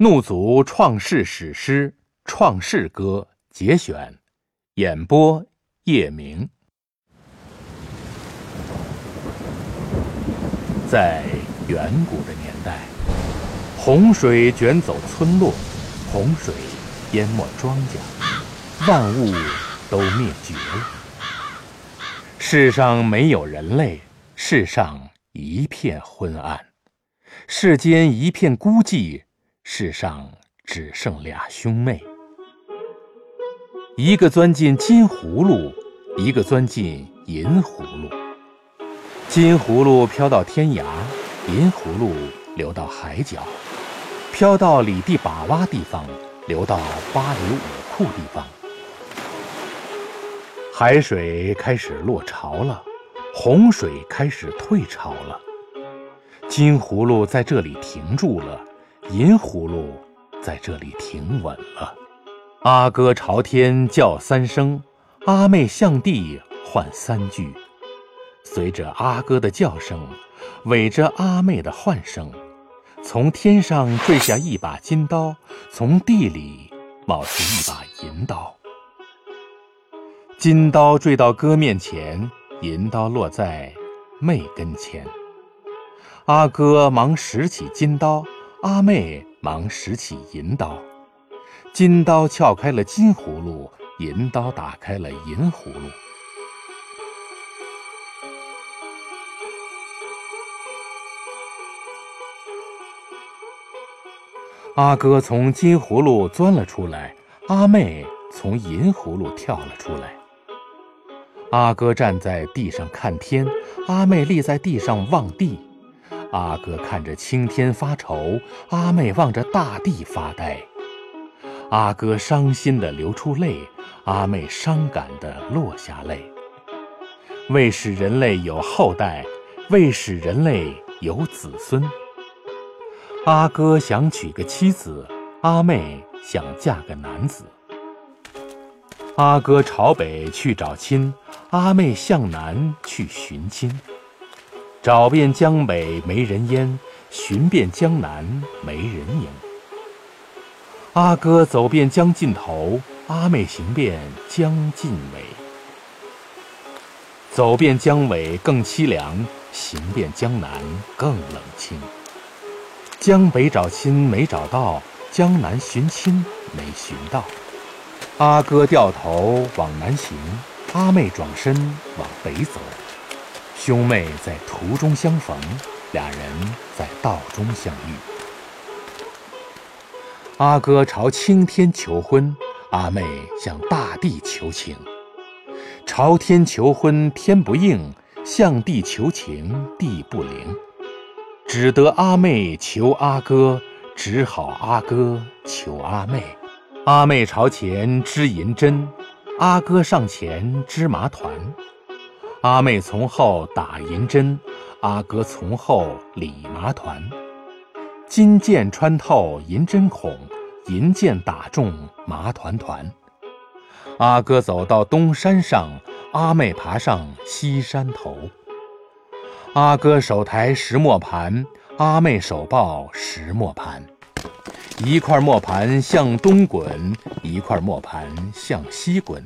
怒族创世史诗《创世歌》节选，演播叶明。在远古的年代，洪水卷走村落，洪水淹没庄稼，万物都灭绝了。世上没有人类，世上一片昏暗，世间一片孤寂。世上只剩俩兄妹，一个钻进金葫芦，一个钻进银葫芦。金葫芦飘到天涯，银葫芦流到海角，飘到里地把洼地方，流到巴里武库地方。海水开始落潮了，洪水开始退潮了，金葫芦在这里停住了。银葫芦在这里停稳了，阿哥朝天叫三声，阿妹向地唤三句。随着阿哥的叫声，尾着阿妹的唤声，从天上坠下一把金刀，从地里冒出一把银刀。金刀坠到哥面前，银刀落在妹跟前。阿哥忙拾起金刀。阿妹忙拾起银刀，金刀撬开了金葫芦，银刀打开了银葫芦。阿哥从金葫芦钻了出来，阿妹从银葫芦跳了出来。阿哥站在地上看天，阿妹立在地上望地。阿哥看着青天发愁，阿妹望着大地发呆。阿哥伤心地流出泪，阿妹伤感地落下泪。为使人类有后代，为使人类有子孙，阿哥想娶个妻子，阿妹想嫁个男子。阿哥朝北去找亲，阿妹向南去寻亲。找遍江北没人烟，寻遍江南没人影。阿哥走遍江尽头，阿妹行遍江尽尾。走遍江尾更凄凉，行遍江南更冷清。江北找亲没找到，江南寻亲没寻到。阿哥掉头往南行，阿妹转身往北走。兄妹在途中相逢，俩人在道中相遇。阿哥朝青天求婚，阿妹向大地求情。朝天求婚天不应，向地求情地不灵。只得阿妹求阿哥，只好阿哥求阿妹。阿妹朝前织银针，阿哥上前织麻团。阿妹从后打银针，阿哥从后理麻团。金剑穿透银针孔，银剑打中麻团团。阿哥走到东山上，阿妹爬上西山头。阿哥手抬石磨盘，阿妹手抱石磨盘。一块磨盘向东滚，一块磨盘向西滚，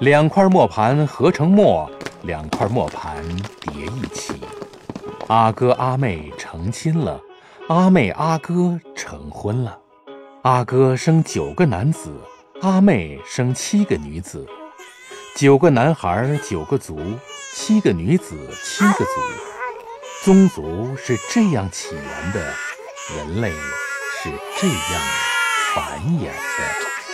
两块磨盘合成磨。两块磨盘叠一起，阿哥阿妹成亲了，阿妹阿哥成婚了。阿哥生九个男子，阿妹生七个女子。九个男孩九个族，七个女子七个族。宗族是这样起源的，人类是这样繁衍的。